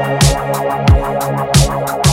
¡Gracias!